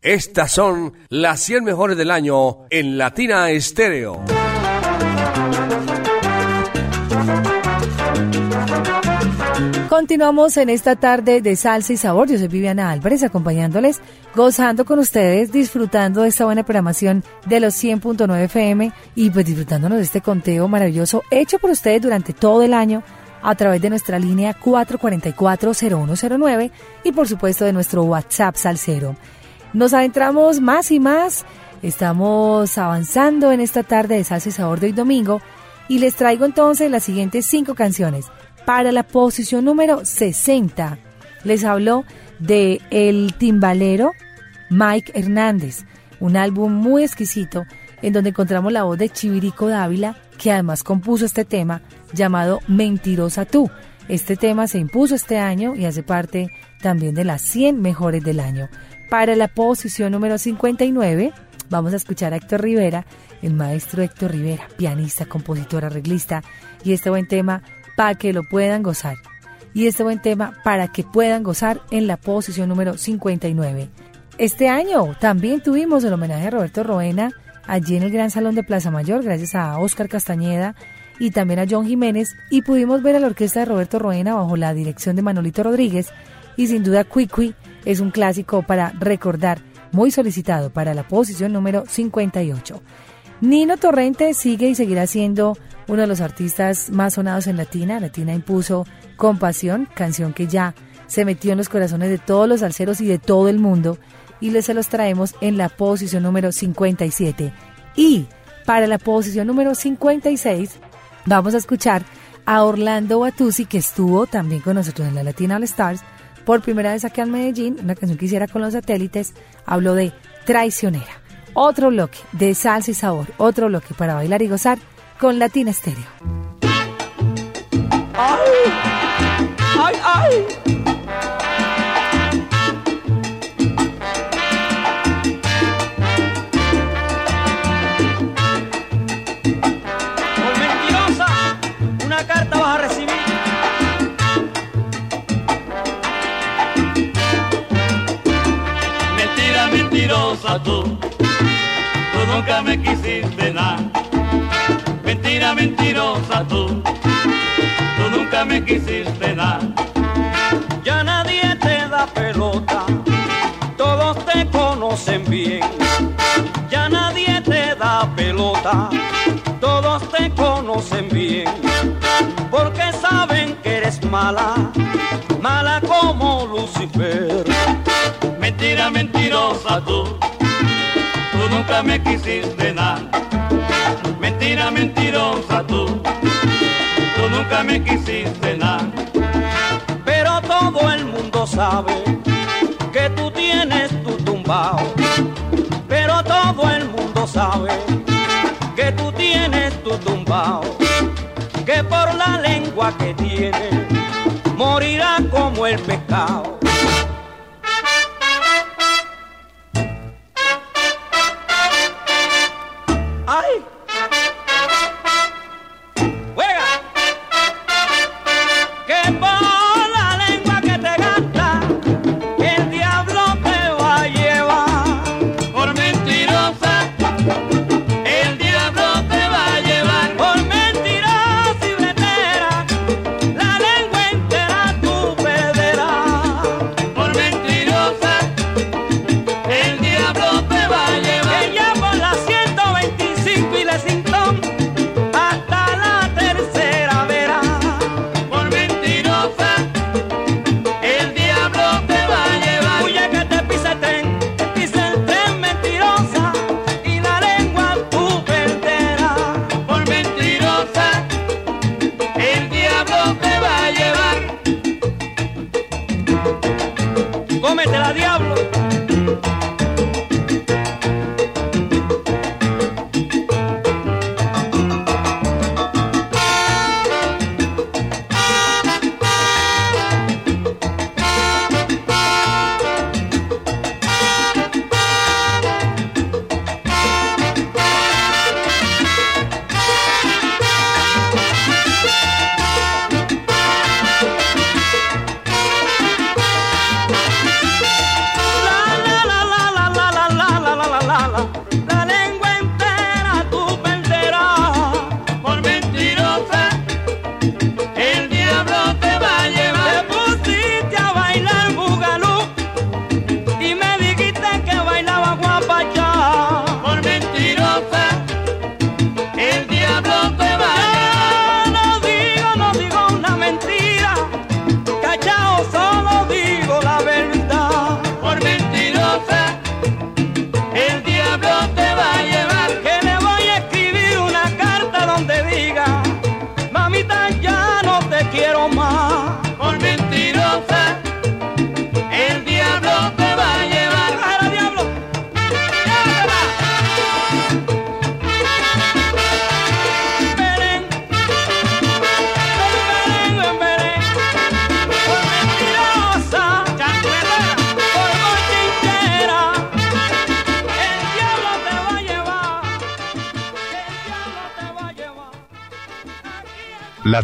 Estas son las 100 mejores del año en Latina Estéreo. Continuamos en esta tarde de salsa y sabor. Yo soy Viviana Álvarez acompañándoles, gozando con ustedes, disfrutando de esta buena programación de los 100.9 FM y pues disfrutándonos de este conteo maravilloso hecho por ustedes durante todo el año a través de nuestra línea 444-0109 y por supuesto de nuestro WhatsApp Salcero. Nos adentramos más y más, estamos avanzando en esta tarde de salsa y sabor de hoy domingo y les traigo entonces las siguientes cinco canciones. Para la posición número 60 les hablo de El Timbalero Mike Hernández, un álbum muy exquisito en donde encontramos la voz de Chivirico Dávila, que además compuso este tema llamado Mentirosa tú. Este tema se impuso este año y hace parte también de las 100 mejores del año. Para la posición número 59 vamos a escuchar a Héctor Rivera, el maestro Héctor Rivera, pianista, compositor, arreglista, y este buen tema para que lo puedan gozar. Y este buen tema para que puedan gozar en la posición número 59. Este año también tuvimos el homenaje a Roberto Roena allí en el Gran Salón de Plaza Mayor, gracias a Oscar Castañeda y también a John Jiménez, y pudimos ver a la orquesta de Roberto Roena bajo la dirección de Manolito Rodríguez, y sin duda Quiqui es un clásico para recordar, muy solicitado para la posición número 58. Nino Torrente sigue y seguirá siendo uno de los artistas más sonados en Latina. Latina impuso Compasión, canción que ya se metió en los corazones de todos los alceros y de todo el mundo y les se los traemos en la posición número 57. Y para la posición número 56 vamos a escuchar a Orlando Batusi que estuvo también con nosotros en la Latina All Stars por primera vez aquí en Medellín, una canción que hiciera con los satélites, habló de Traicionera. Otro bloque de salsa y sabor, otro bloque para bailar y gozar con Latina Estéreo. ¡Ay! ¡Ay, ay! Tú, tú nunca me quisiste nada. Mentira mentirosa tú, tú nunca me quisiste nada. Ya nadie te da pelota, todos te conocen bien. Ya nadie te da pelota, todos te conocen bien. Porque saben que eres mala, mala como Lucifer. Mentira mentirosa tú nunca me quisiste nada. Mentira mentirosa tú, tú nunca me quisiste nada. Pero todo el mundo sabe que tú tienes tu tumbao. Pero todo el mundo sabe que tú tienes tu tumbao. Que por la lengua que tiene morirá como el pecado.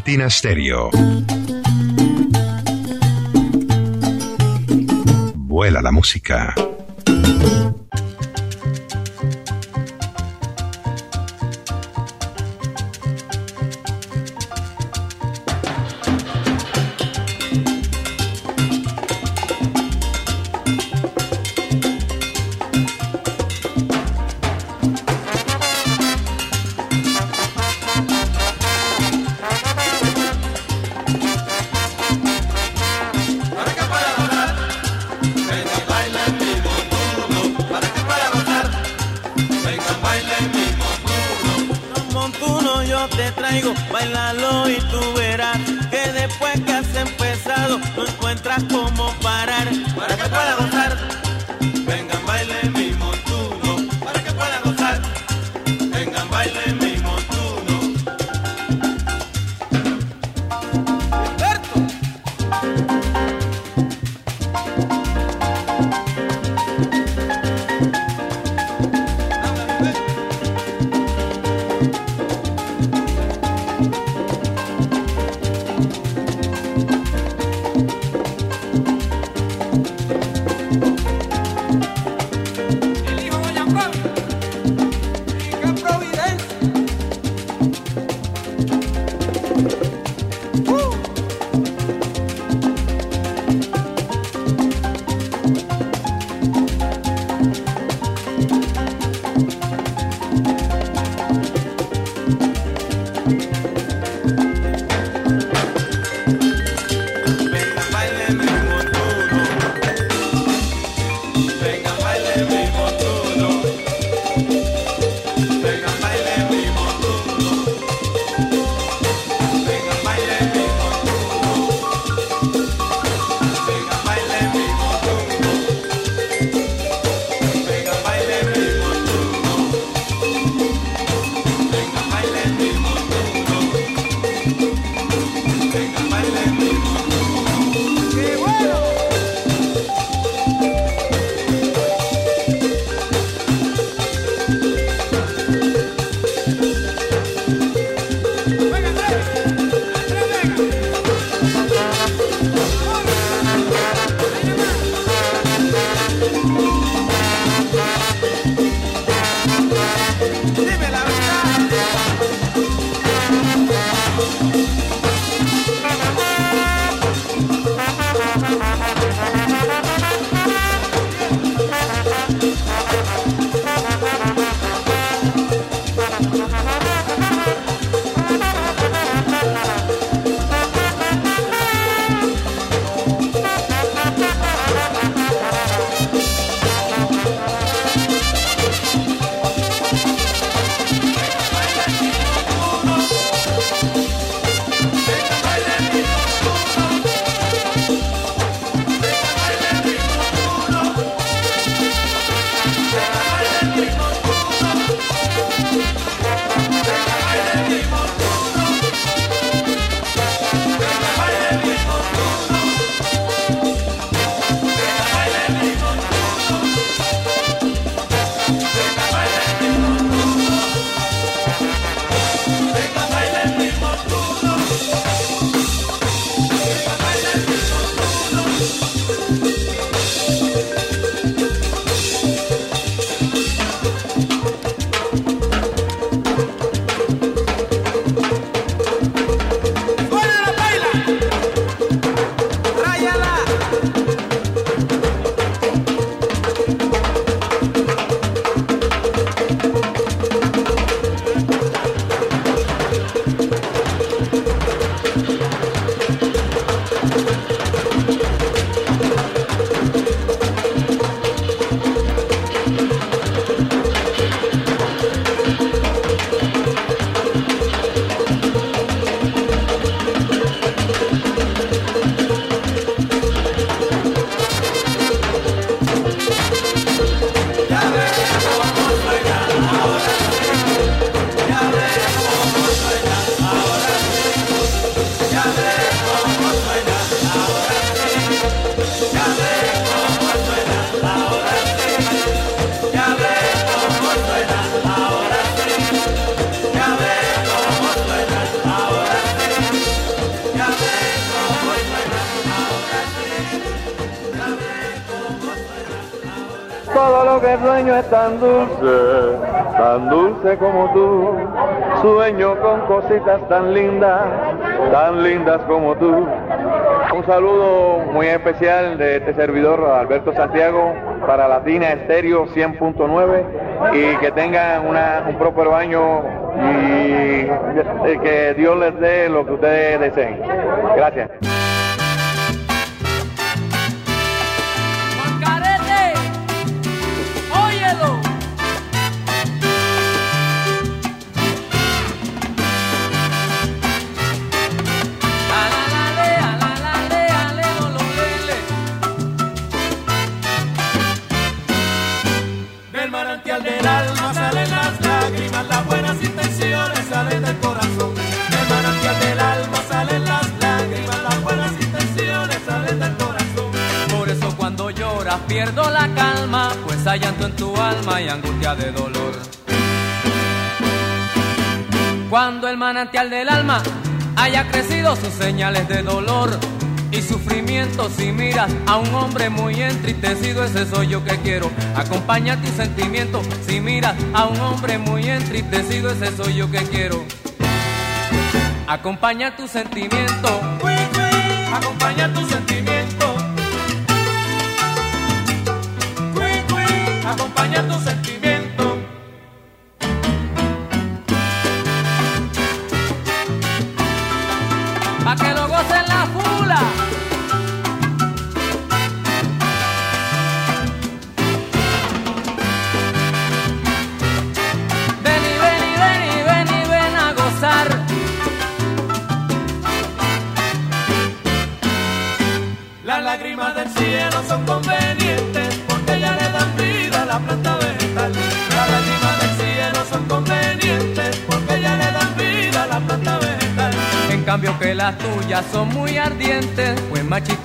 Latina Stereo. traigo, bailalo y tú verás que después que has empezado no encuentras cómo parar para que pueda gozar. Tan dulce, tan dulce como tú. Sueño con cositas tan lindas, tan lindas como tú. Un saludo muy especial de este servidor, Alberto Santiago, para Latina Estéreo 100.9 y que tengan un próspero año y que Dios les dé lo que ustedes deseen. Gracias. Manantial del alma haya crecido sus señales de dolor y sufrimiento, si miras a un hombre muy entristecido, ese soy yo que quiero. Acompaña tu sentimiento, si miras a un hombre muy entristecido, ese soy yo que quiero. Acompaña tu sentimiento, acompaña tu sentimiento.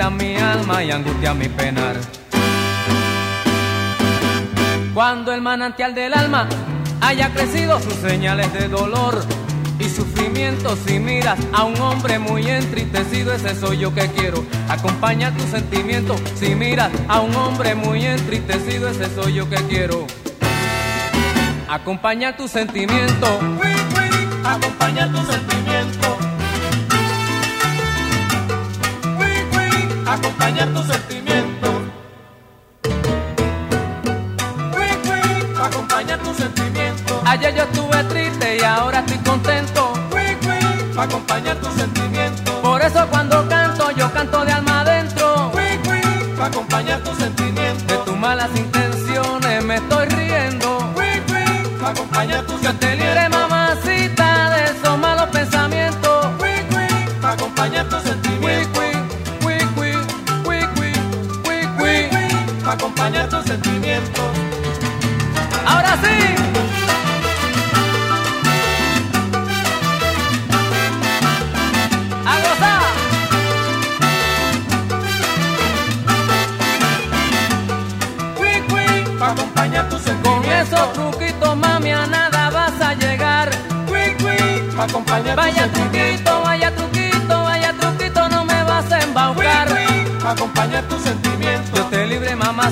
Mi alma y angustian mi penar. Cuando el manantial del alma haya crecido sus señales de dolor y sufrimiento, si miras a un hombre muy entristecido, ese soy yo que quiero. Acompaña tu sentimiento, si miras a un hombre muy entristecido, ese soy yo que quiero. Acompaña tu sentimiento, acompaña tu sentimiento. Acompaña tu sentimiento. Acompaña tu sentimiento. Ayer yo estuve triste y ahora estoy contento. Pa' acompañar tu sentimiento. Por eso cuando canto, yo canto de alma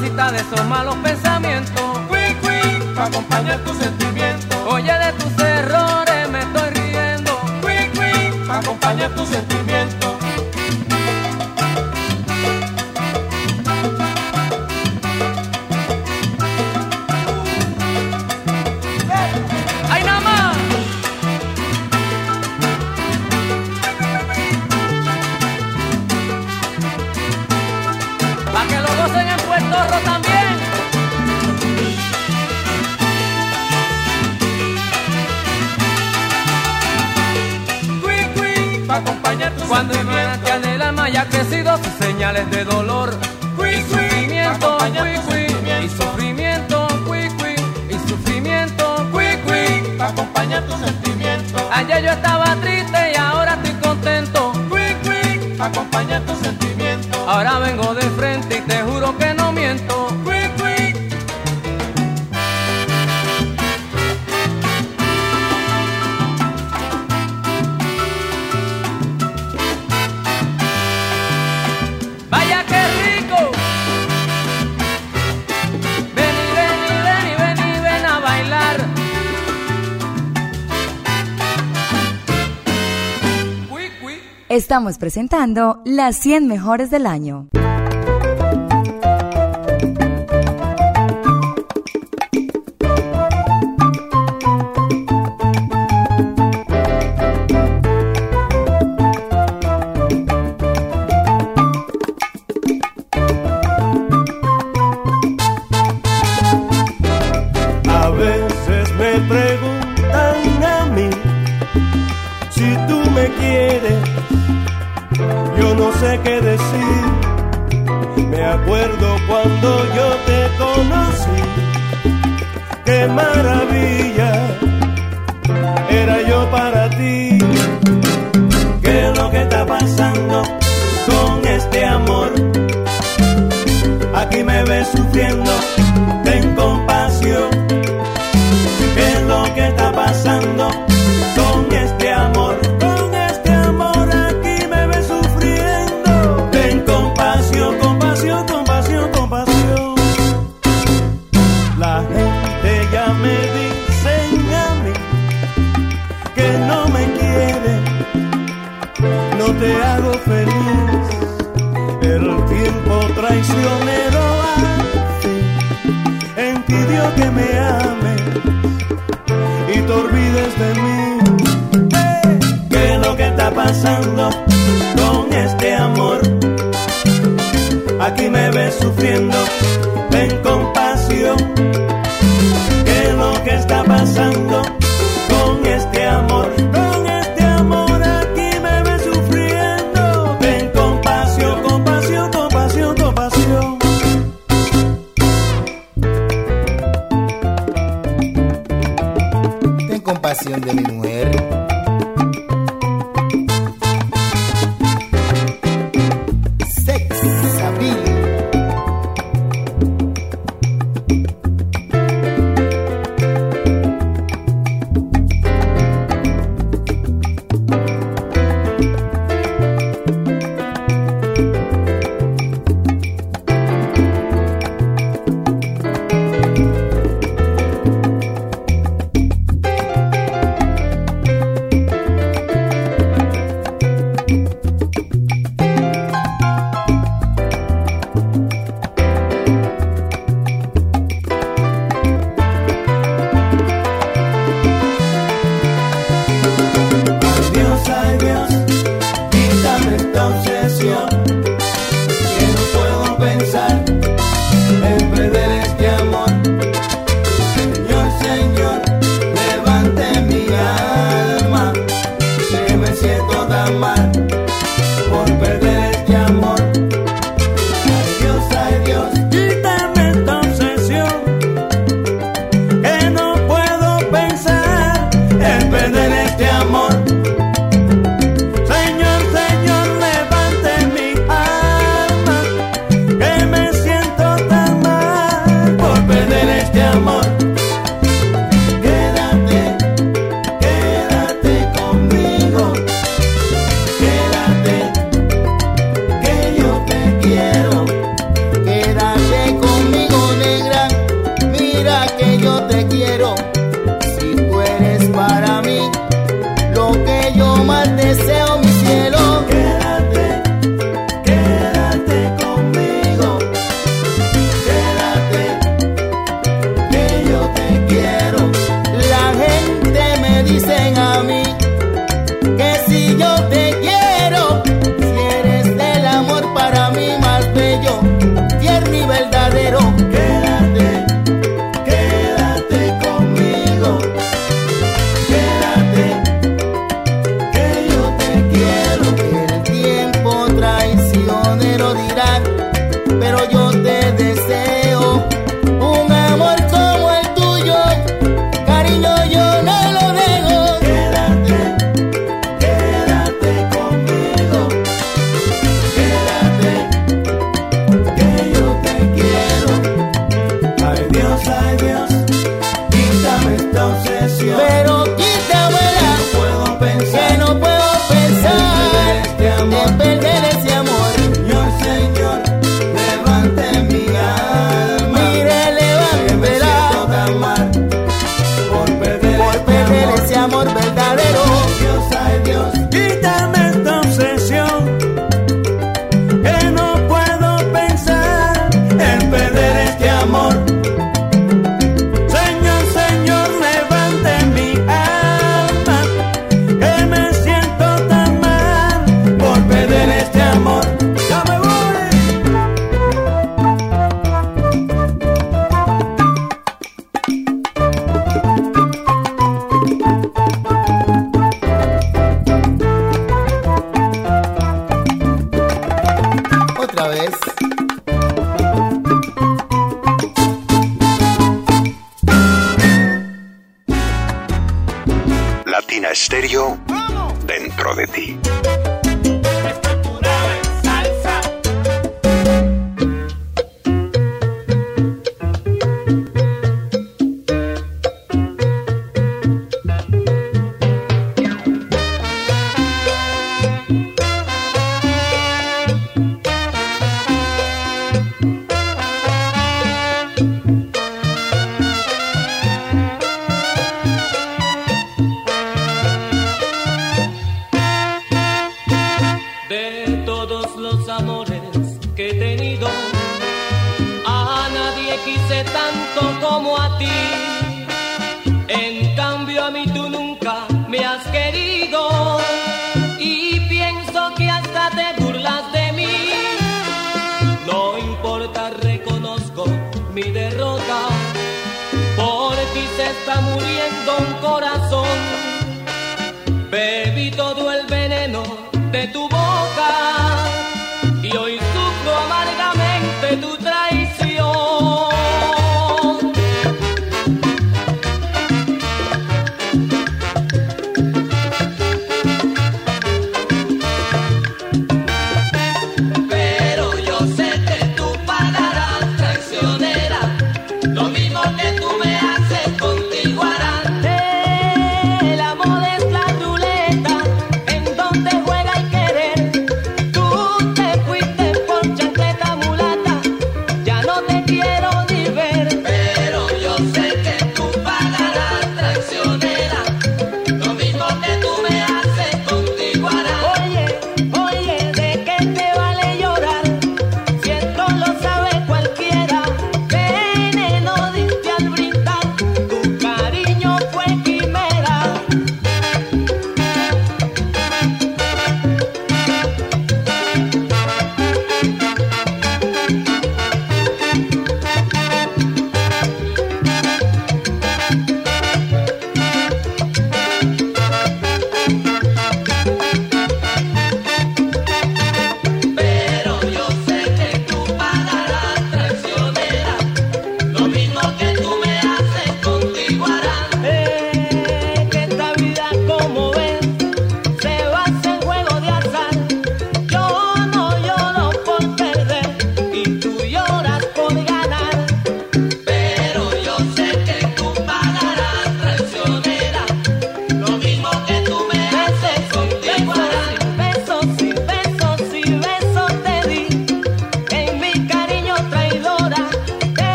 de esos malos pensamientos. Pa' acompañar tu sentimiento. Oye, de tus errores me estoy riendo. Pa' acompañar tu sentimiento. Cuando el manantial del alma haya crecido sus señales de dolor y sufrimiento, cui, cui, y sufrimiento, cui, cui, y sufrimiento, cui, cui. Pa' acompañar tu sentimiento. Ayer yo estaba triste y ahora estoy contento. Cui, cui, pa' acompañar tu sentimiento. Ahora vengo de frente y te juro que no miento. Estamos presentando las 100 mejores del año. Si tú me quieres, yo no sé qué decir. Me acuerdo cuando yo te conocí, qué maravilla era yo para ti. ¿Qué es lo que está pasando con este amor? Aquí me ves sufriendo, ten compasión. ¿Qué es lo que está pasando con este amor? Aquí me ves sufriendo, ten compasión. ¿Qué es lo que está pasando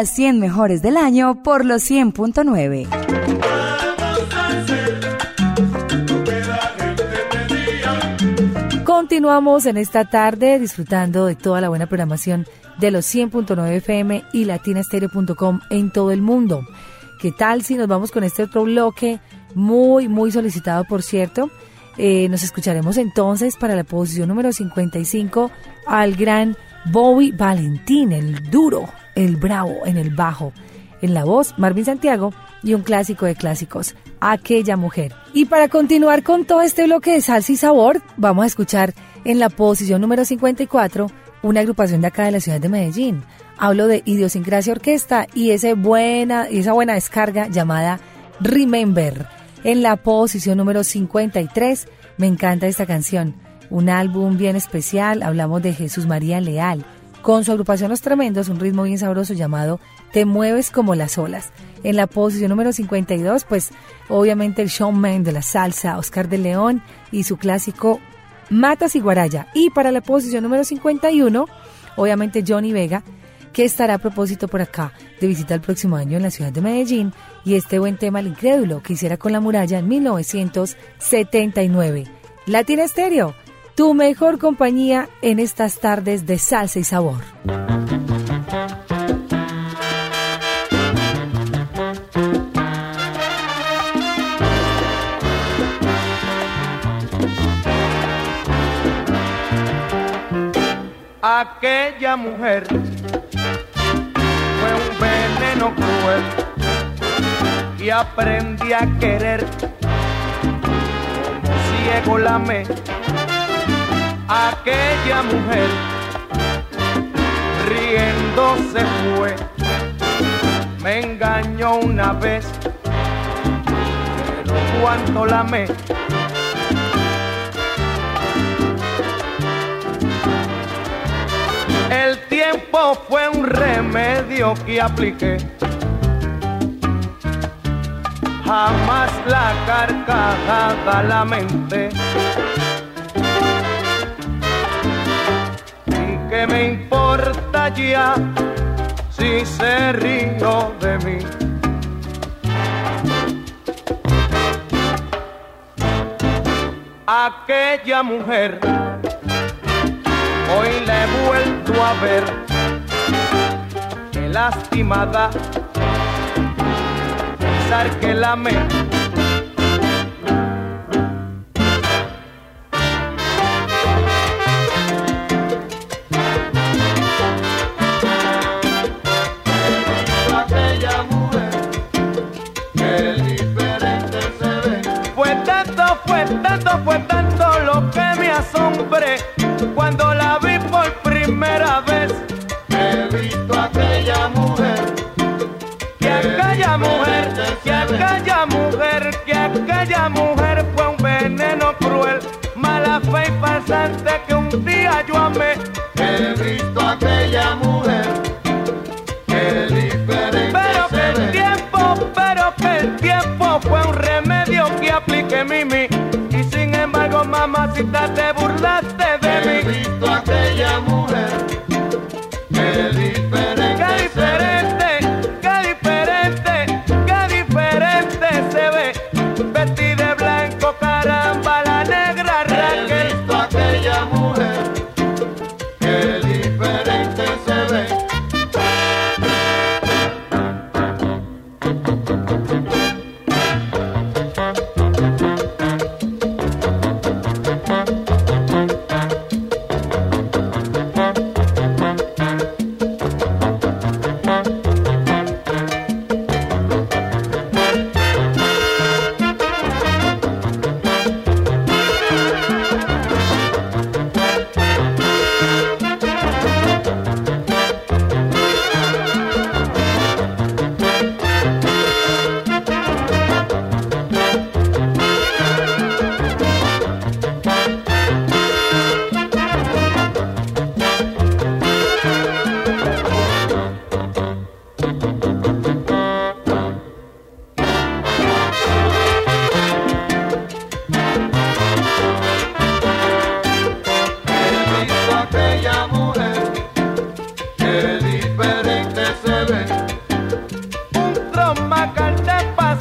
las 100 mejores del año por los 100.9. Continuamos en esta tarde disfrutando de toda la buena programación de los 100.9 FM y latinastereo.com en todo el mundo. ¿Qué tal si nos vamos con este otro bloque muy, muy solicitado, por cierto? Eh, nos escucharemos entonces para la posición número 55 al gran Bobby Valentín, el duro, el bravo en el bajo. En la voz, Marvin Santiago y un clásico de clásicos, Aquella Mujer. Y para continuar con todo este bloque de salsa y sabor, vamos a escuchar en la posición número 54 una agrupación de acá de la ciudad de Medellín. Hablo de Idiosincrasia Orquesta y, ese buena, esa buena descarga llamada Remember. En la posición número 53, me encanta esta canción. Un álbum bien especial, hablamos de Jesús María Leal. Con su agrupación Los Tremendos, un ritmo bien sabroso llamado Te mueves como las olas. En la posición número 52, pues obviamente el showman de la salsa, Oscar de León, y su clásico Matas y Guaraya. Y para la posición número 51, obviamente Johnny Vega, que estará a propósito por acá de visita el próximo año en la ciudad de Medellín, y este buen tema, El Incrédulo, que hiciera con la muralla en 1979. Latina Estéreo, tu mejor compañía en estas tardes de salsa y sabor. Aquella mujer fue un veneno cruel y aprendí a querer. Como ciego la me aquella mujer riendo se fue. Me engañó una vez, pero cuando la me El tiempo fue un remedio que apliqué. Jamás la carcajada la mente. ¿Y qué me importa ya si se río de mí? Aquella mujer hoy la he vuelto a ver. Qué lastimada pensar que la me that they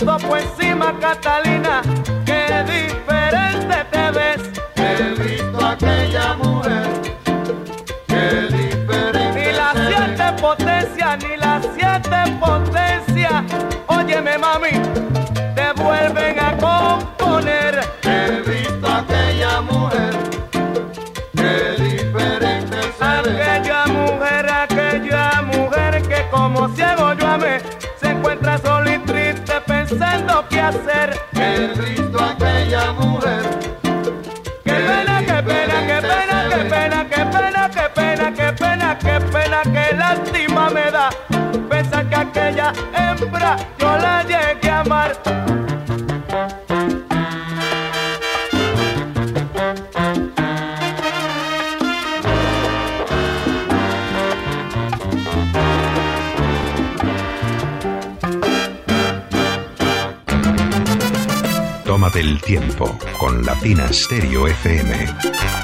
pasó por encima, Catalina. Qué diferente te ves. He visto aquella mujer, qué diferente Ni la se ve. siete potencia, ni la siete potencia. Hacer. Visto aquella mujer, Qué pena, qué pena, qué pena, qué pena, qué pena, qué pena, qué pena, qué pena, qué lástima me da. Pensar que aquella Tómate el tiempo con Latina Stereo FM.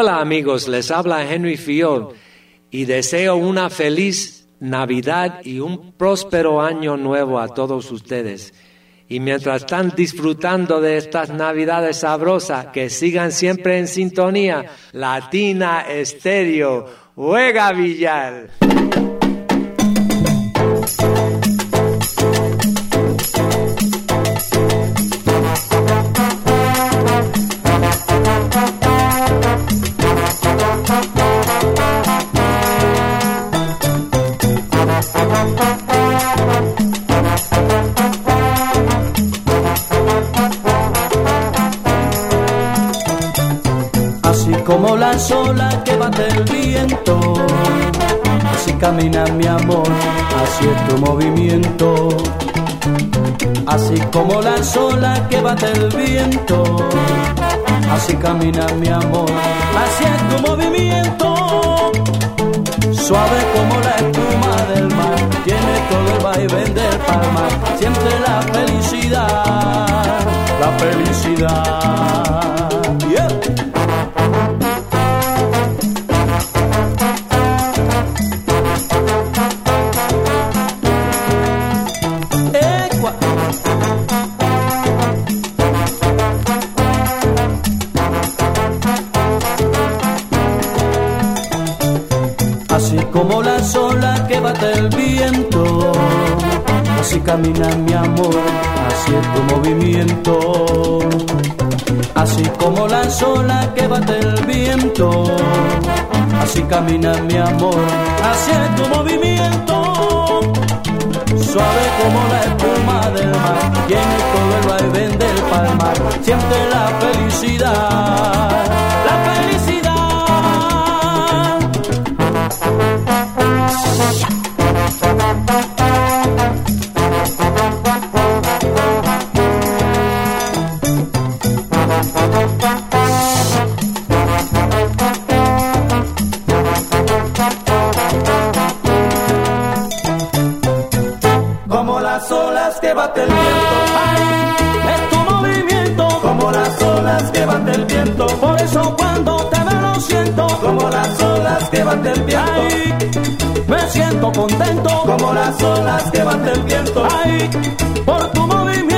Hola amigos, les habla Henry Field y deseo una feliz Navidad y un próspero año nuevo a todos ustedes. Y mientras están disfrutando de estas Navidades sabrosas, que sigan siempre en sintonía, Latina Estéreo, Juega Villar. Olas que bate el viento, así camina mi amor, así es tu movimiento. Así como las olas que bate el viento, así camina mi amor, así es tu movimiento. Suave como la espuma del mar, tiene todo el vaivén del palmar, siempre la felicidad, la felicidad. Camina mi amor, tu movimiento. Así como las olas que bate el viento, así camina mi amor, tu movimiento. Suave como la espuma del mar, tiene todo el vaivén del palmar, siente la la felicidad. Viento, ay, me siento contento. Como las olas que bate el viento, ay, por tu movimiento.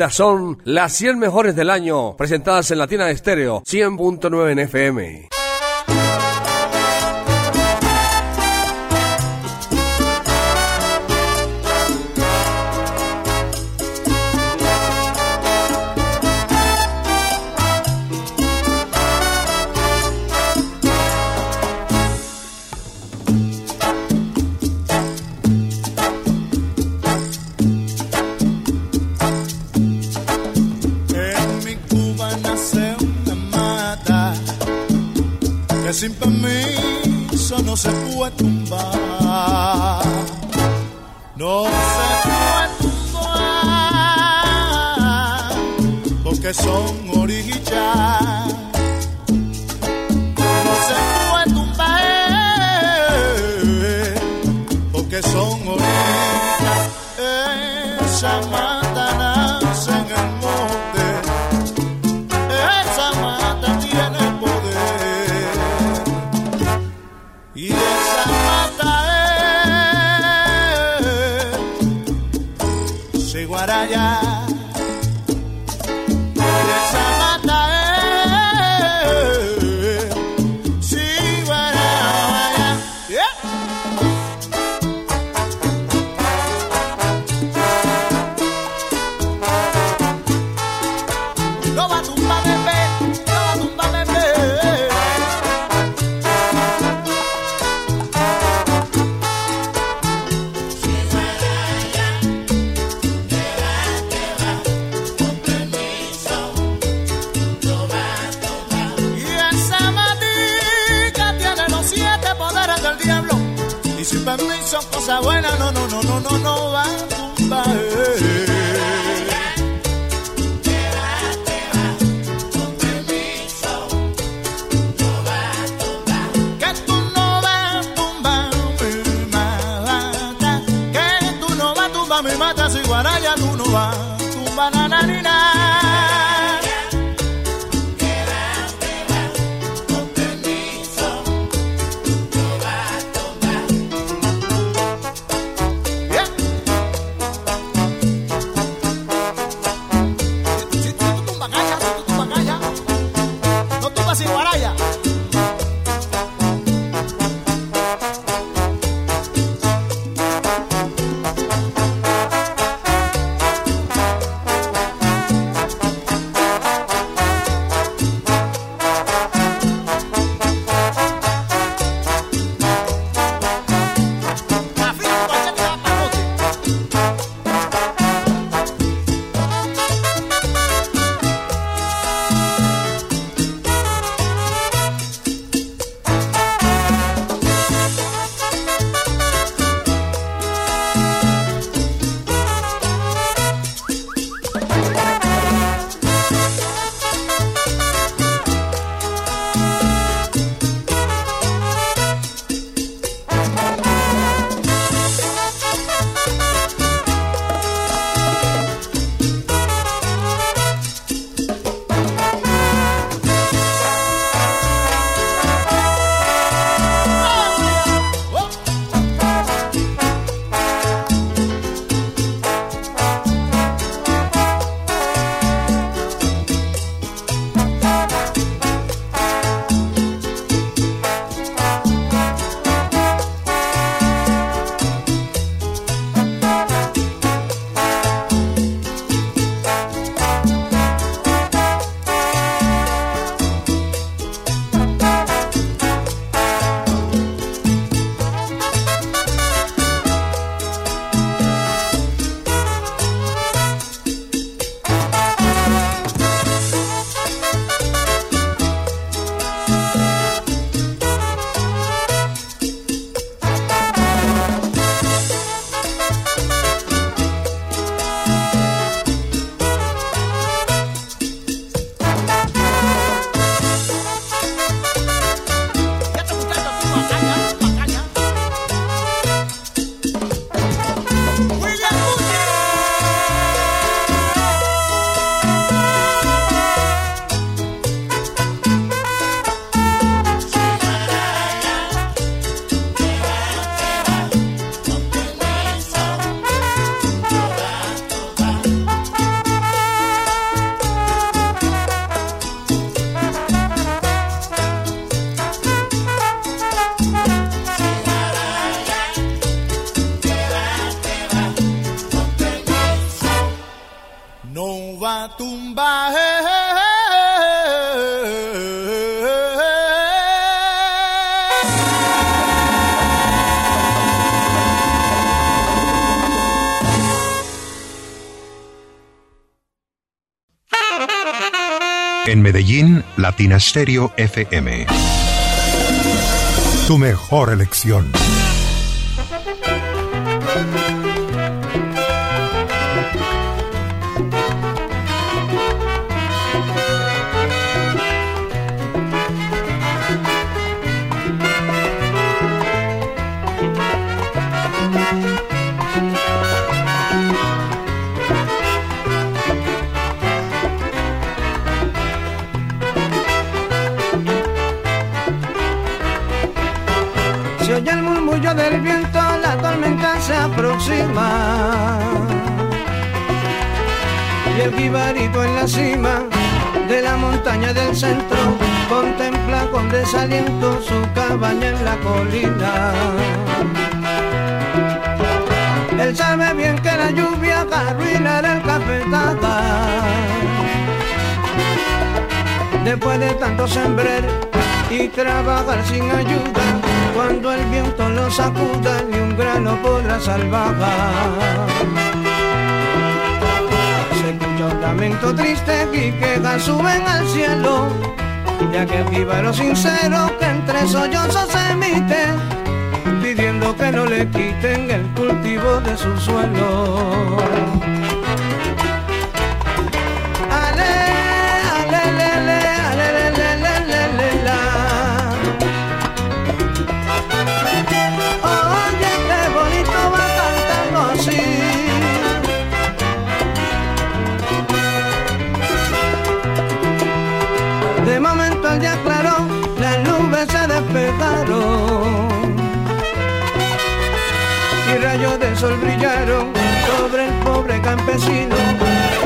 Estas son las 100 mejores del año, presentadas en Latina Estéreo 100.9 en FM. para allá tú no vas, tu banana Medellín, Latina Stereo FM. Tu mejor elección. Ibarito en la cima de la montaña del centro contempla con desaliento su cabaña en la colina. Él sabe bien que la lluvia arruinará el cafetada. Después de tanto sembrar y trabajar sin ayuda, cuando el viento lo sacuda ni un grano podrá salvar muchos lamentos tristes y quedan suben al cielo. Ya que vivero sincero que entre sollozos se emite, pidiendo que no le quiten el cultivo de su suelo.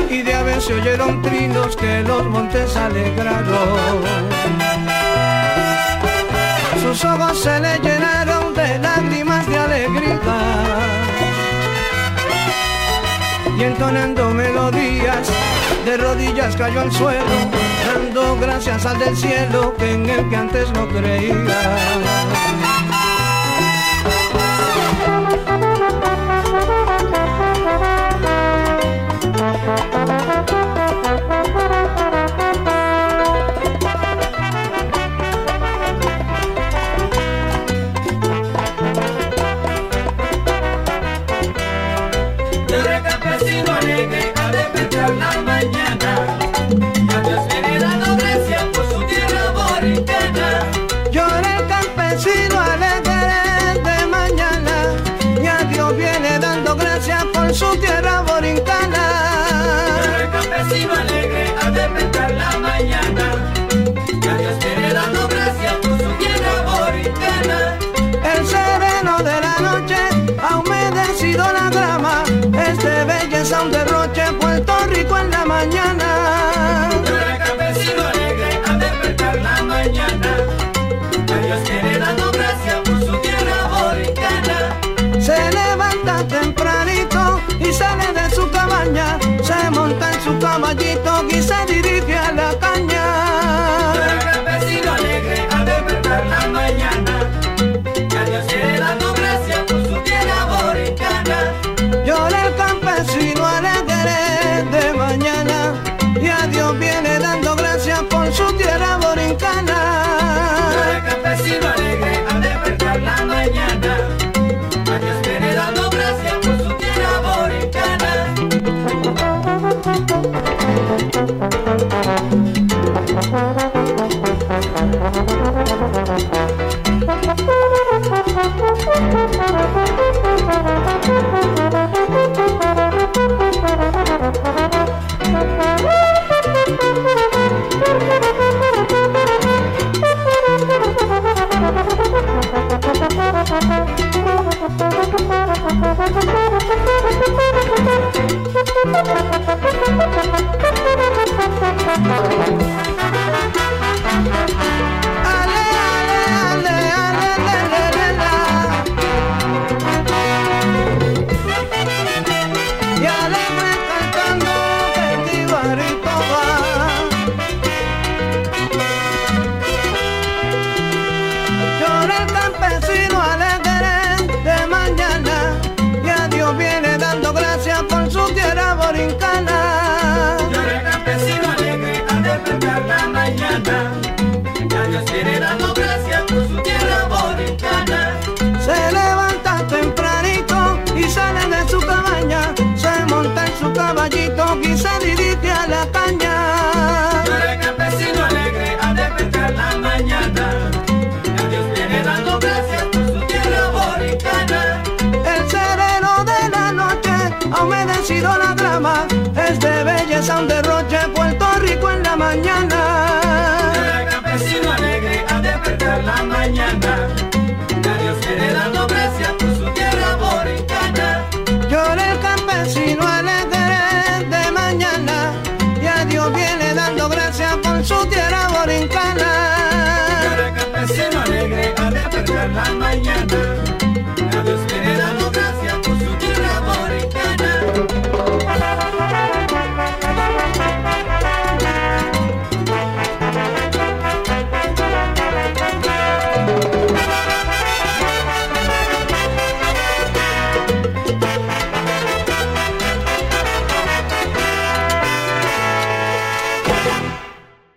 y de aves se oyeron trinos que los montes alegraron. Sus ojos se le llenaron de lágrimas de alegría y entonando melodías de rodillas cayó al suelo dando gracias al del cielo que en el que antes no creía.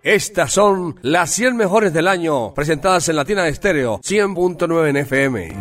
Estas son las 100 mejores del año, presentadas en Latina Estéreo 100.9 en FM.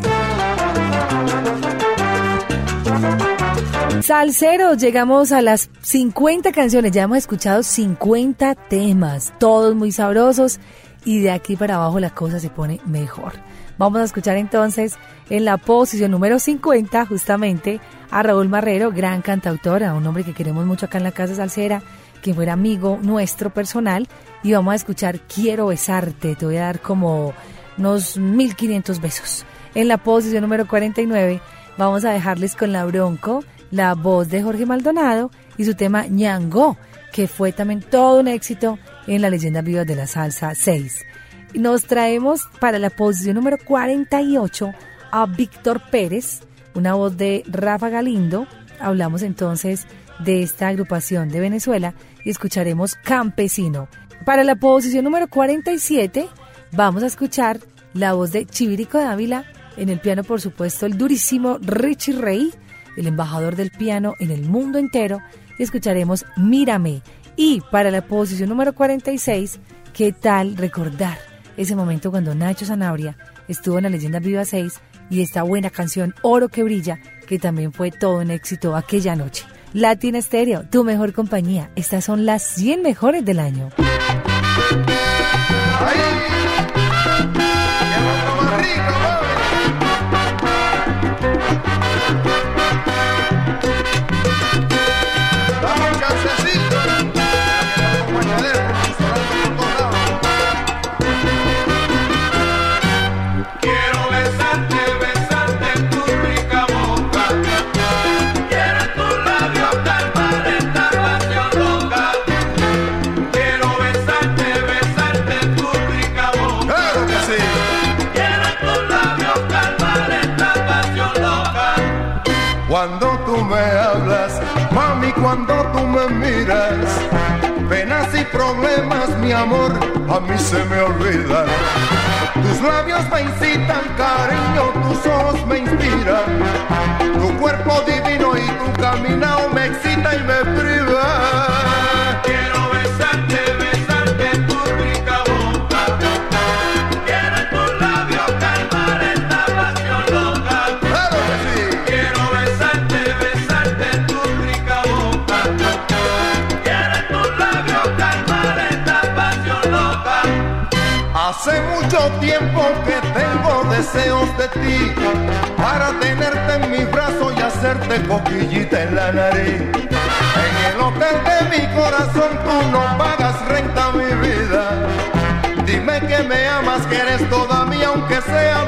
Salseros, llegamos a las 50 canciones, ya hemos escuchado 50 temas, todos muy sabrosos y de aquí para abajo la cosa se pone mejor. Vamos a escuchar entonces en la posición número 50 justamente a Raúl Marrero, gran cantautor, a un hombre que queremos mucho acá en la Casa Salsera, que fuera amigo nuestro personal y vamos a escuchar Quiero besarte, te voy a dar como unos 1500 besos. En la posición número 49 vamos a dejarles con la Bronco, la voz de Jorge Maldonado y su tema Ñango, que fue también todo un éxito en la leyenda viva de la salsa 6. Nos traemos para la posición número 48 a Víctor Pérez, una voz de Rafa Galindo. Hablamos entonces de esta agrupación de Venezuela y escucharemos Campesino. Para la posición número 47 vamos a escuchar la voz de Chivirico de Ávila, en el piano por supuesto el durísimo Richie Rey, el embajador del piano en el mundo entero, y escucharemos Mírame. Y para la posición número 46, ¿qué tal recordar ese momento cuando Nacho Zanabria estuvo en la Leyenda Viva 6 y esta buena canción Oro que Brilla, que también fue todo un éxito aquella noche? Latina Stereo, tu mejor compañía. Estas son las 100 mejores del año. Quiero cuando tú me miras, penas y problemas, mi amor, a mí se me olvidan. Tus labios me incitan, cariño, tus ojos me inspiran. Tu cuerpo divino y tu caminado me excita y me priva. Hace mucho tiempo que tengo deseos de ti para tenerte en mi brazo y hacerte coquillita en la nariz. En el hotel de mi corazón tú no pagas renta, mi vida. Dime que me amas, que eres toda mía, aunque sea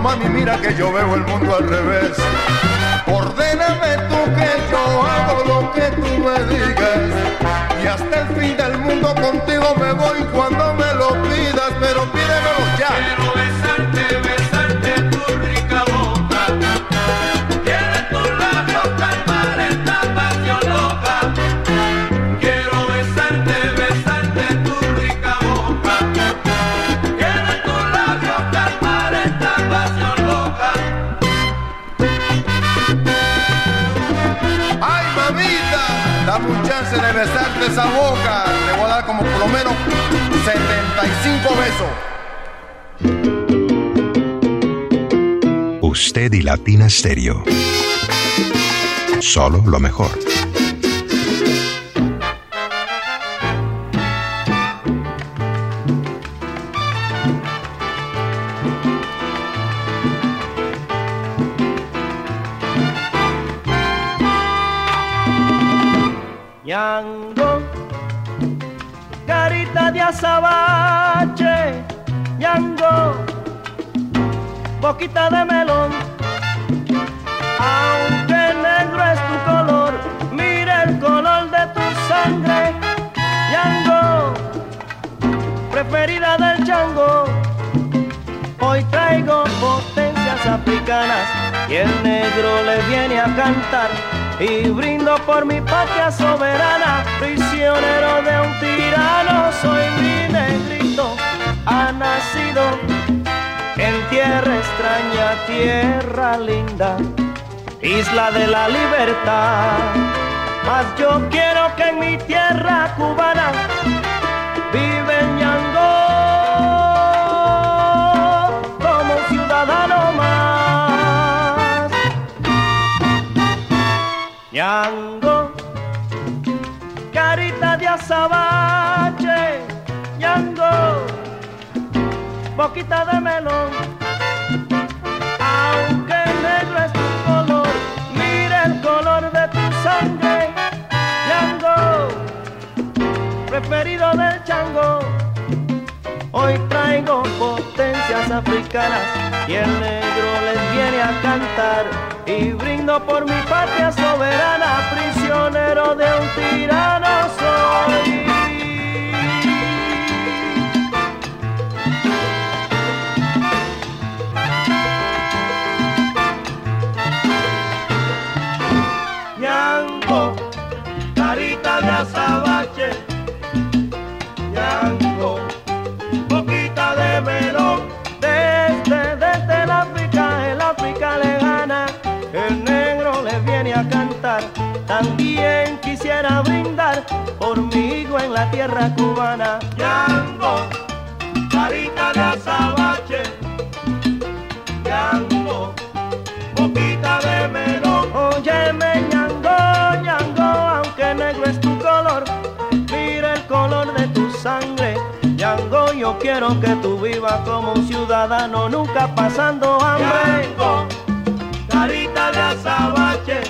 mami, mira que yo veo el mundo al revés. Ordéname tú que yo hago lo que tú me digas. Y hasta el fin del mundo contigo me voy cuando me lo pidas, pero pídemelo ya. Chance de besarte esa boca. Te voy a dar como por lo menos 75 besos. Usted y Latina Stereo. Solo lo mejor. Por mi patria soberana, prisionero de un tirano, soy mi negrito, ha nacido en tierra extraña, tierra linda, isla de la libertad. Mas yo quiero que en mi tierra cubana vive Ñango como un ciudadano más. Ñango, azabache, Ñango, boquita de melón. Aunque negro es tu color, mira el color de tu sangre, Ñango, preferido del chango. Hoy traigo potencias africanas y el negro les viene a cantar. Y brindo por mi patria soberana, prisionero de un tirano soy. Brindar pormigo en la tierra cubana. Ñango, carita de azabache, Ñango, boquita de melón. Óyeme, ñango, ñango, aunque negro es tu color, mira el color de tu sangre. Ñango, yo quiero que tú vivas como un ciudadano, nunca pasando hambre. Ñango, carita de azabache.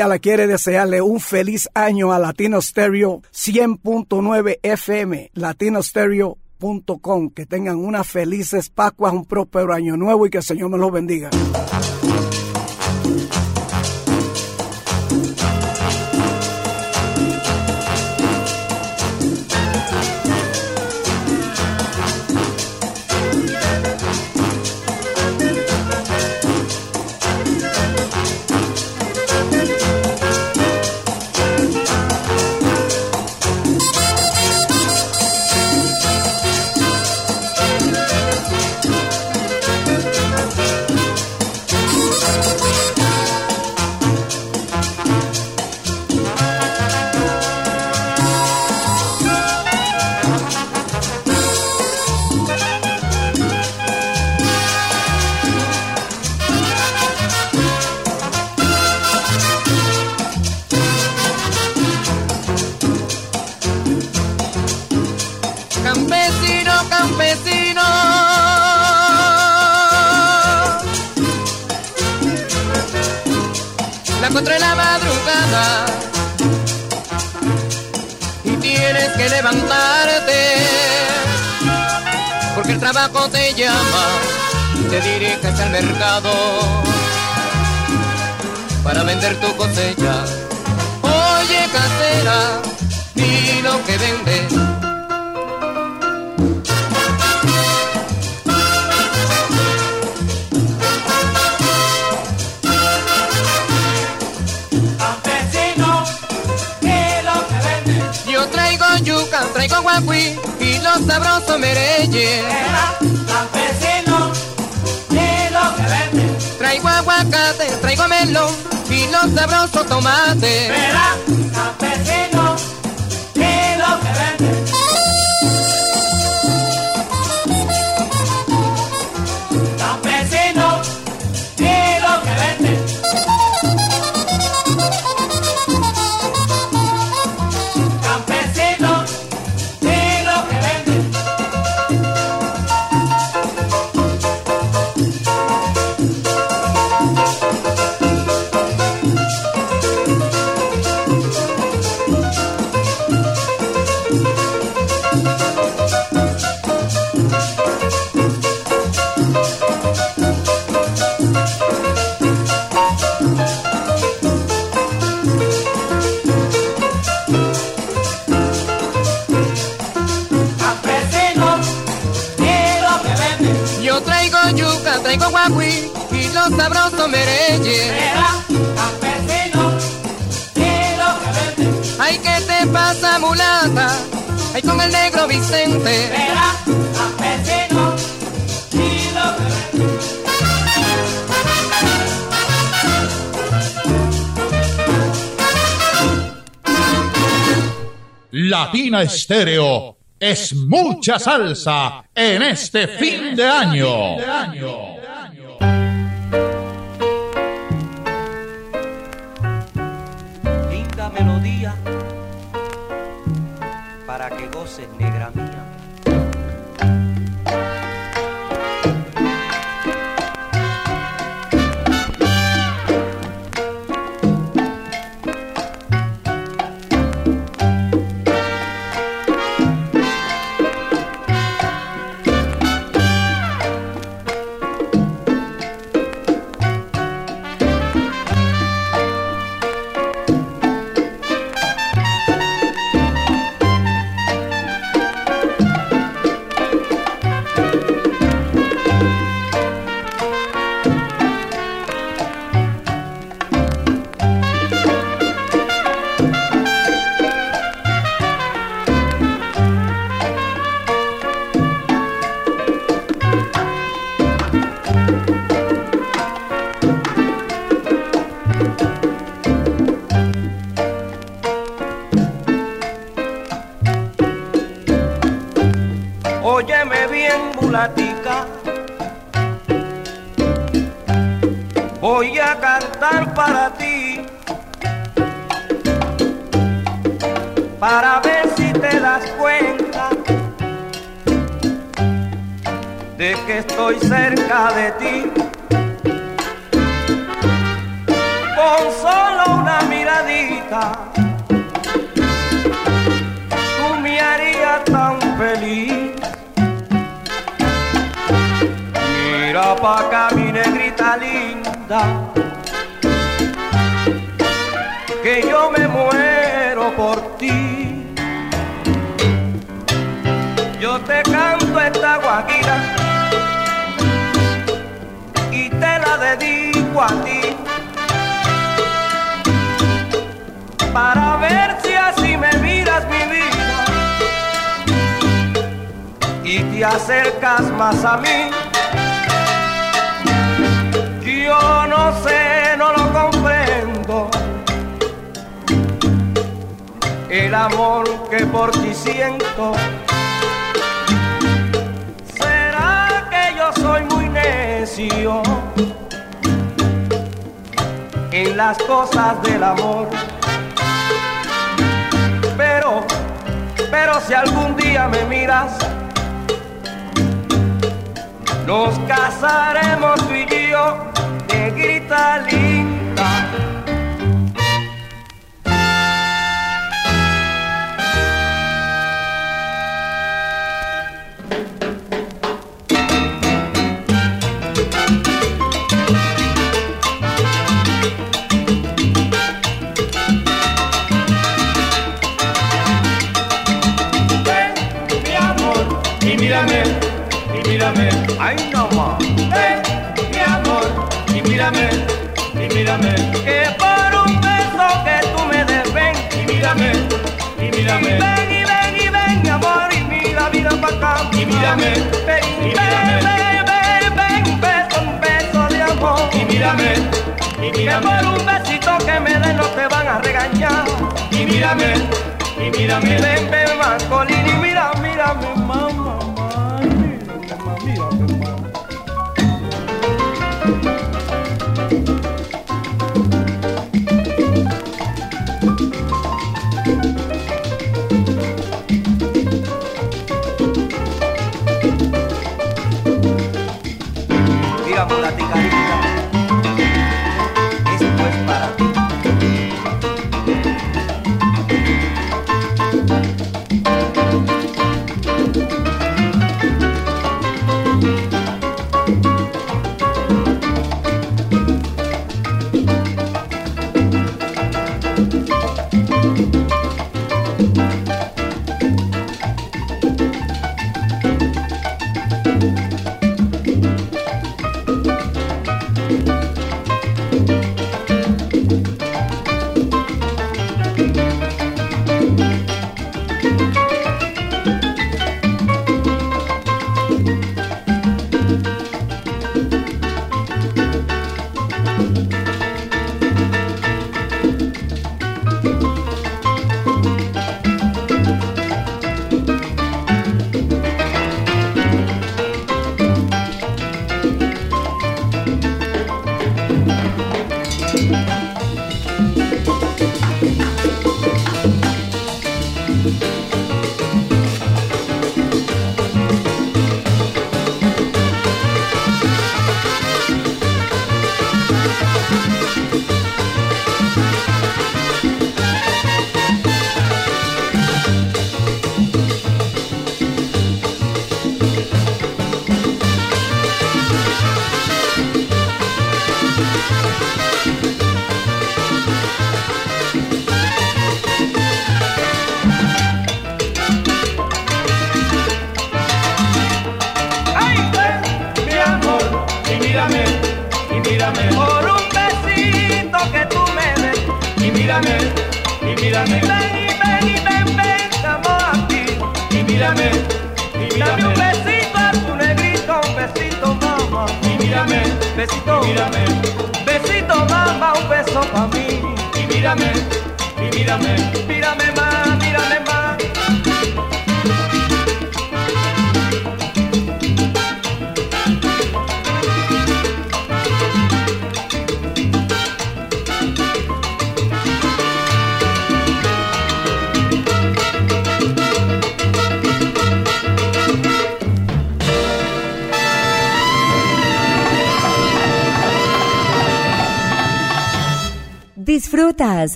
Ayala quiere desearle un feliz año a Latino Stereo 100.9 FM, latinostereo.com. Que tengan unas felices Pascuas, un próspero año nuevo y que el Señor me los bendiga. Estéreo es mucha salsa en este fin de año.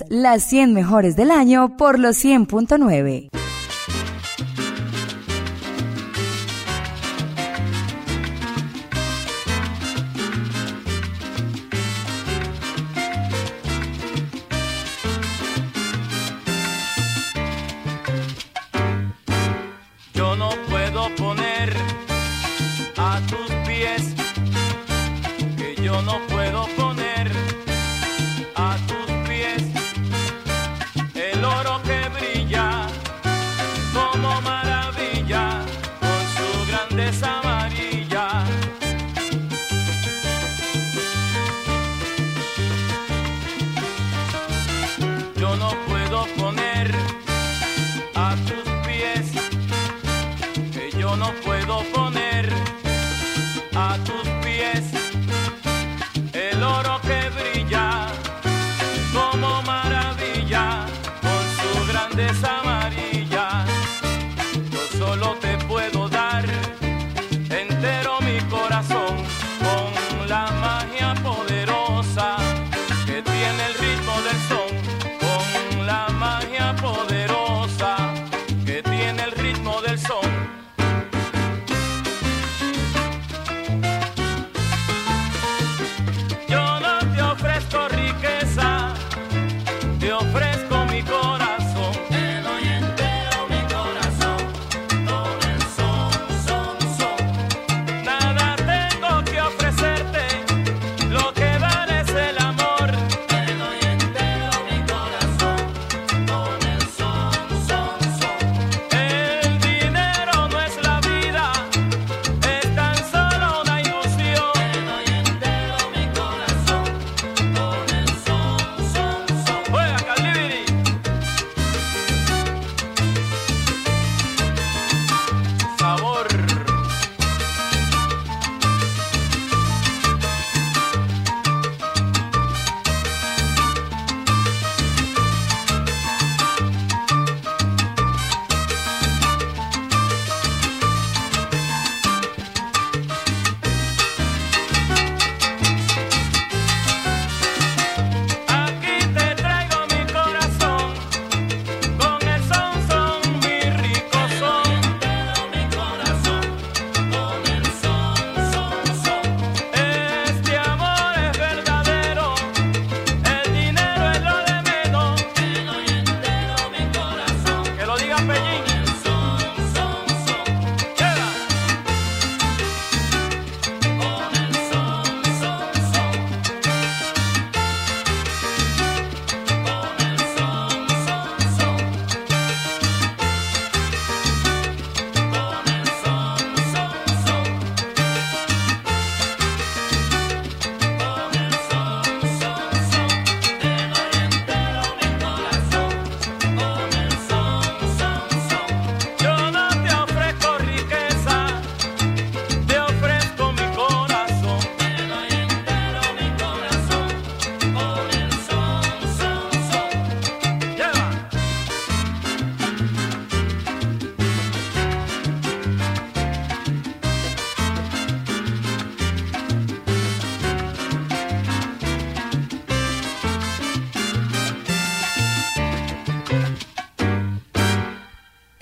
Las 100 mejores del año por los 100.9.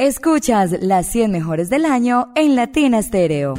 Escuchas las 100 mejores del año en Latina Stereo.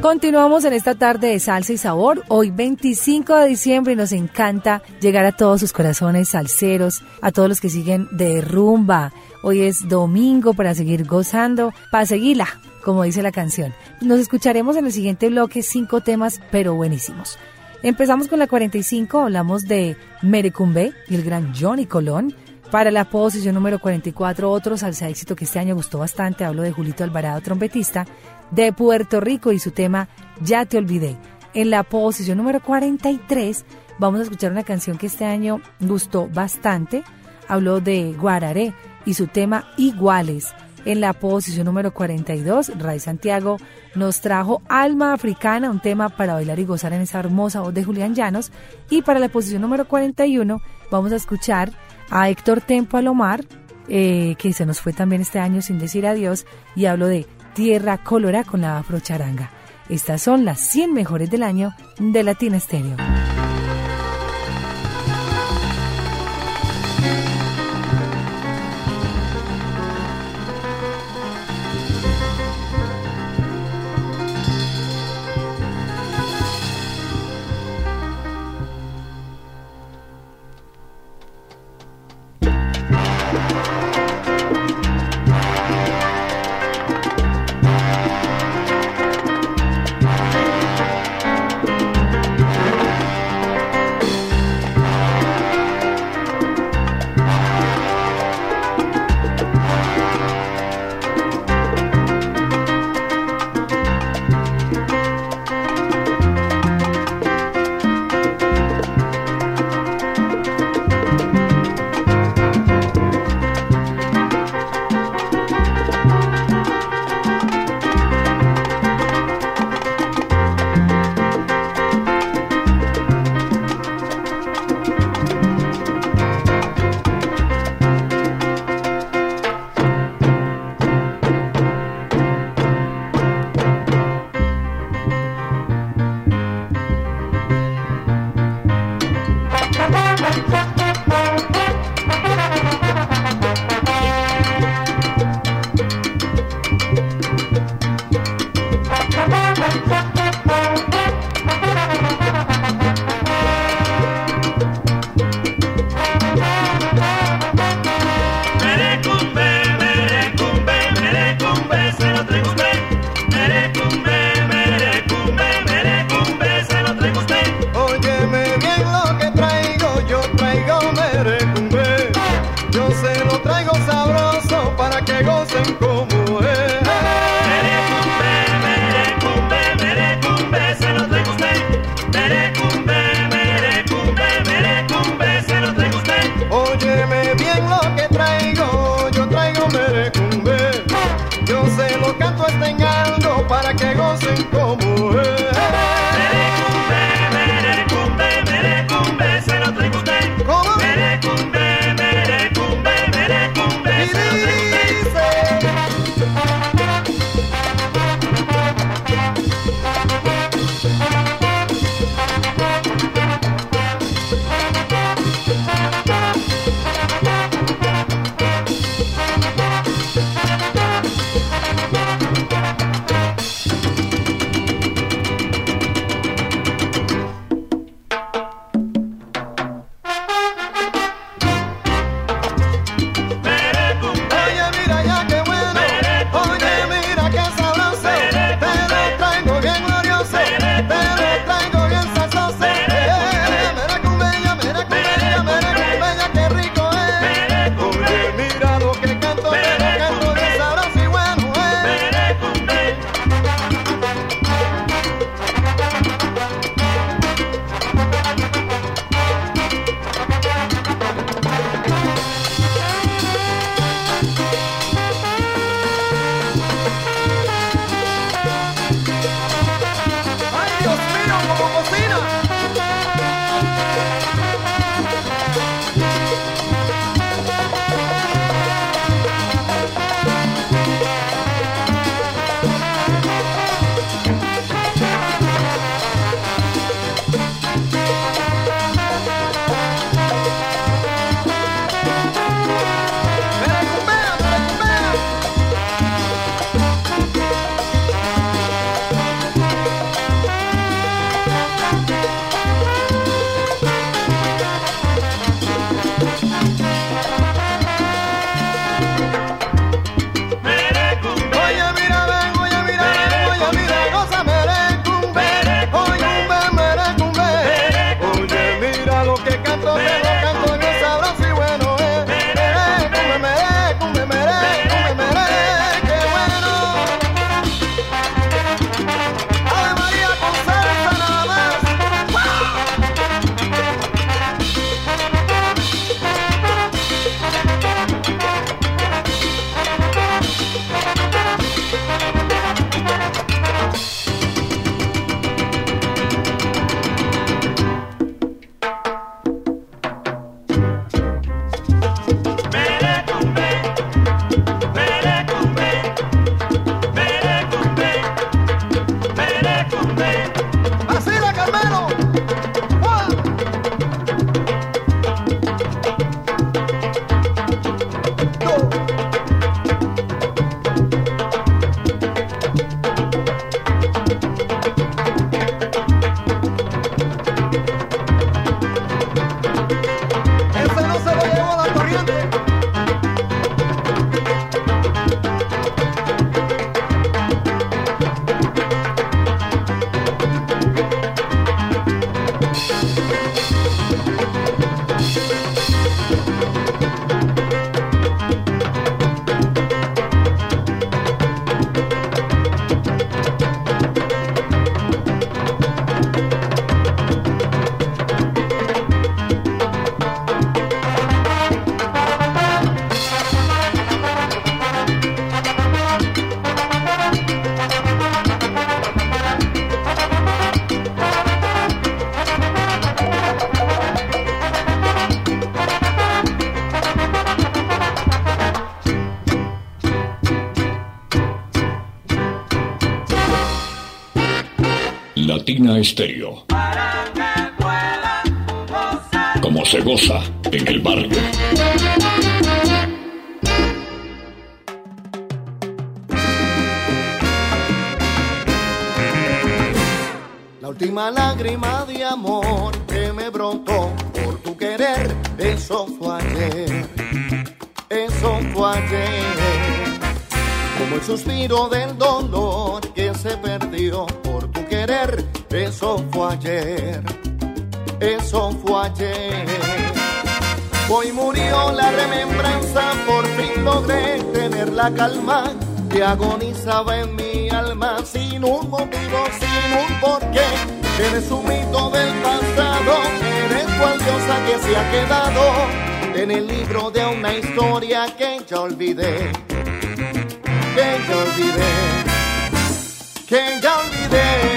Continuamos en esta tarde de salsa y sabor, hoy 25 de diciembre y nos encanta llegar a todos sus corazones salseros, a todos los que siguen de rumba. Hoy es domingo para seguir gozando, para seguirla, como dice la canción. Nos escucharemos en el siguiente bloque cinco temas, pero buenísimos. Empezamos con la 45, hablamos de Merecumbe y el gran Johnny Colón. Para la posición número 44, otro salsa éxito que este año gustó bastante, hablo de Julito Alvarado, trompetista, de Puerto Rico y su tema Ya te olvidé. En la posición número 43 vamos a escuchar una canción que este año gustó bastante, habló de Guararé y su tema Iguales. En la posición número 42, Ray Santiago nos trajo Alma Africana, un tema para bailar y gozar en esa hermosa voz de Julián Llanos. Y para la posición número 41 vamos a escuchar a Héctor Tempo Alomar, eh, que se nos fue también este año sin decir adiós, y hablo de Tierra Colora con la Afrocharanga. Estas son las 100 mejores del año de Latina Stereo. Como se goza en el barrio. La última lágrima de amor que me brotó por tu querer, eso fue ayer, eso fue ayer. Como el suspiro del dolor remembranza por fin logré tener la calma que agonizaba en mi alma sin un motivo, sin un porqué. Eres un mito del pasado, eres cual diosa que se ha quedado en el libro de una historia que ya olvidé, que ya olvidé, que ya olvidé.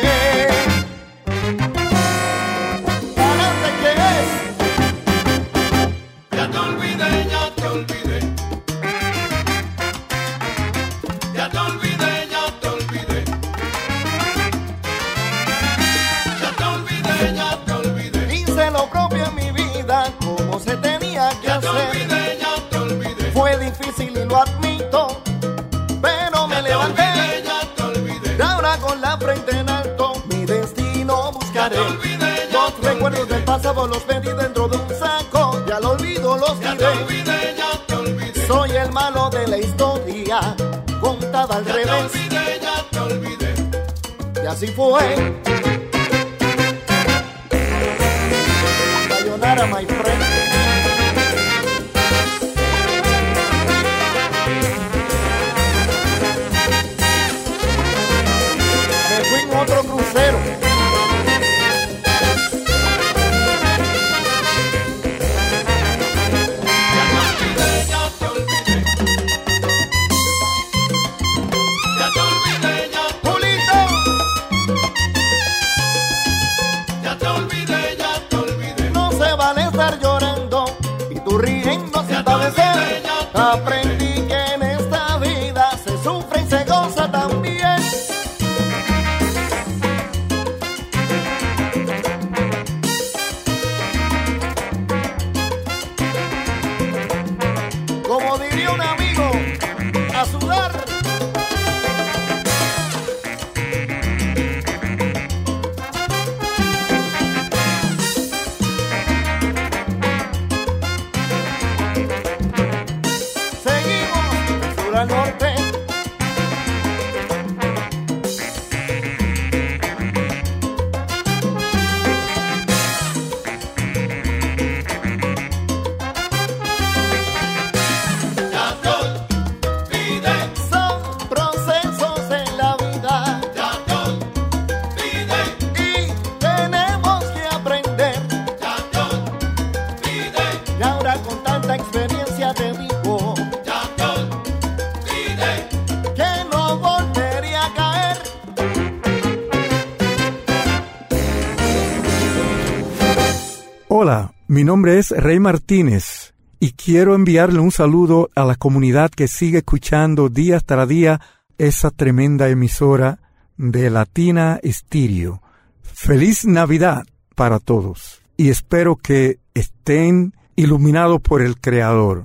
assim. nombre es Rey Martínez y quiero enviarle un saludo a la comunidad que sigue escuchando día tras día esa tremenda emisora de Latina Estéreo. Feliz Navidad para todos y espero que estén iluminados por el Creador.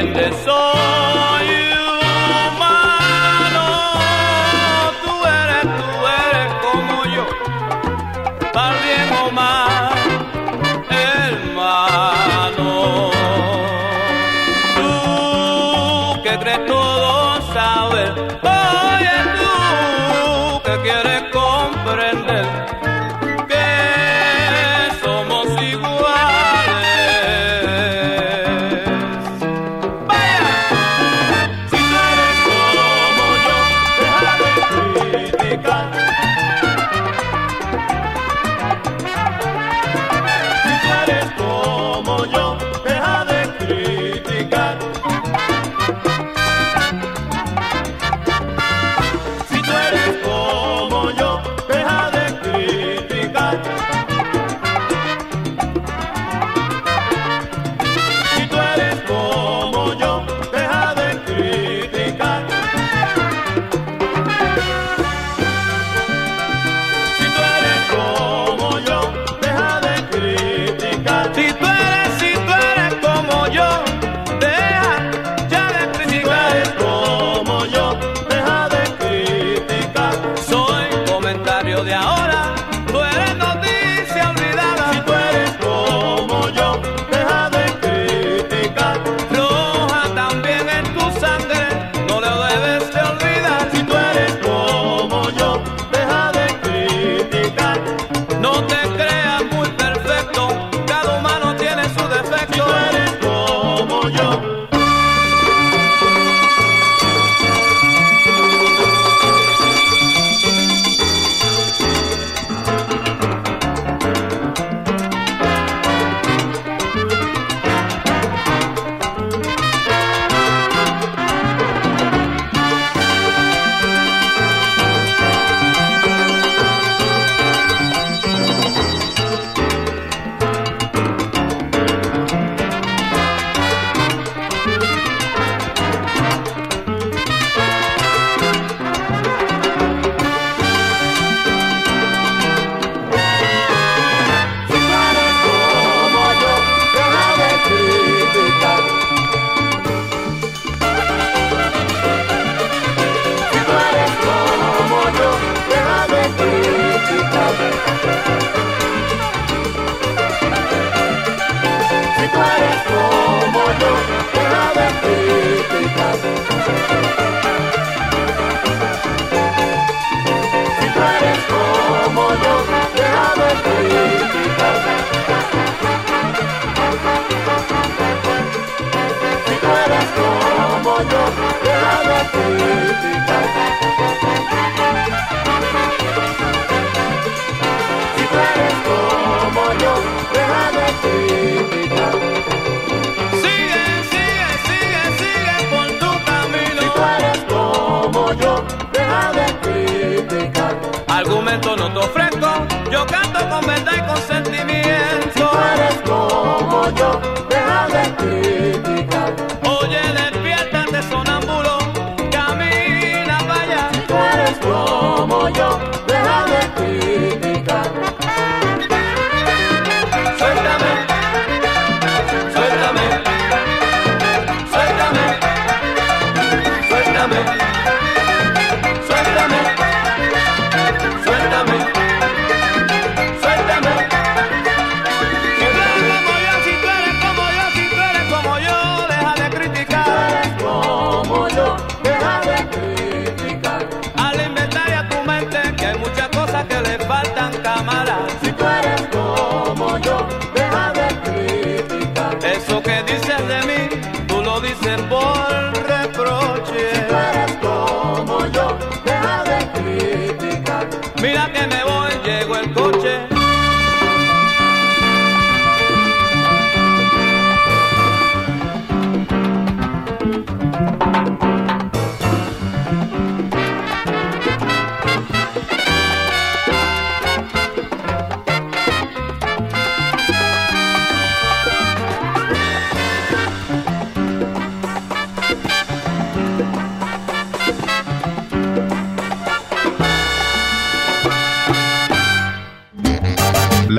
entiende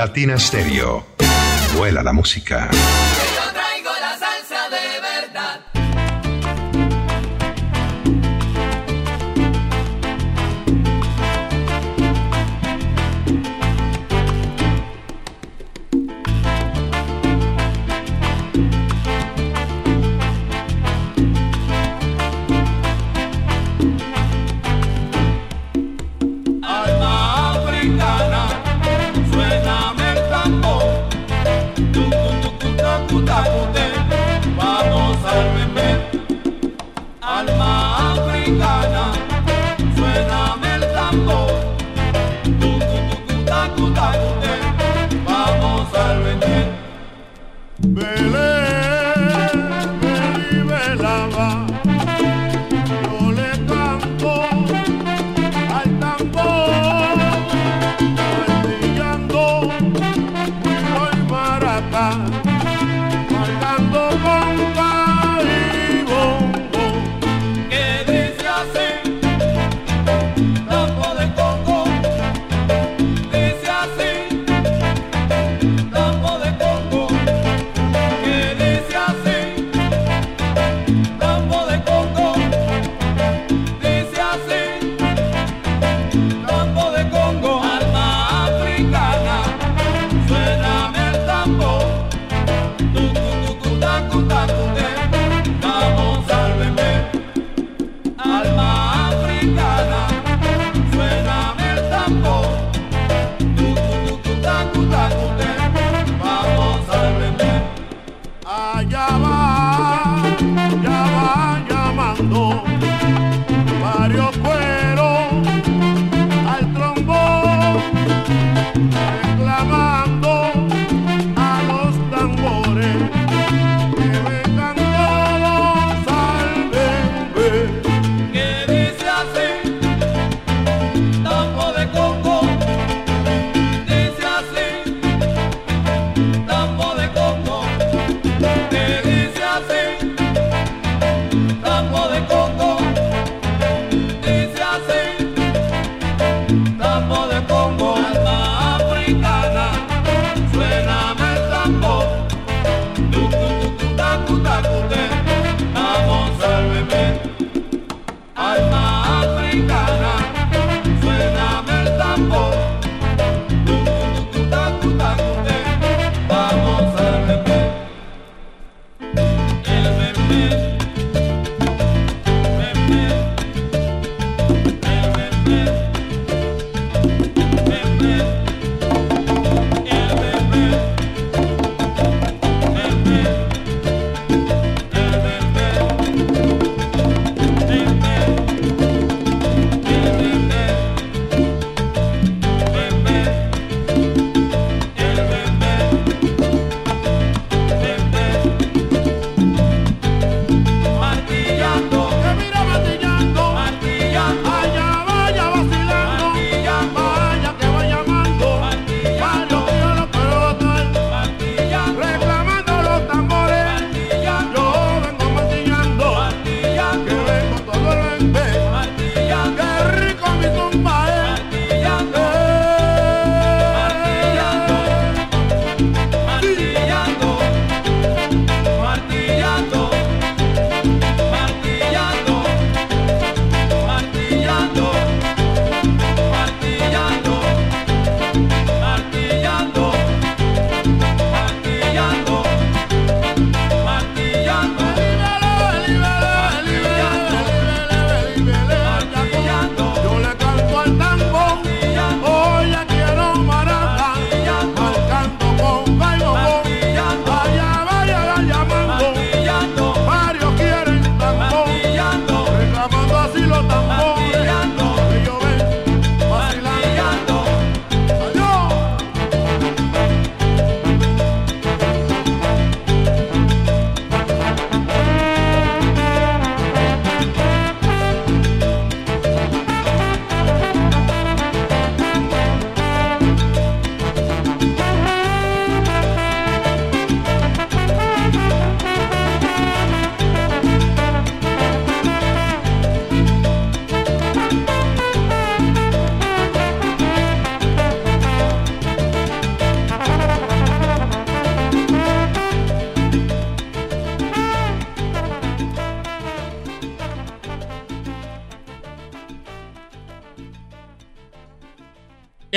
Latina Stereo. Vuela la música.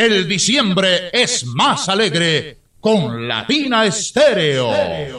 El diciembre es más alegre con Latina Estéreo.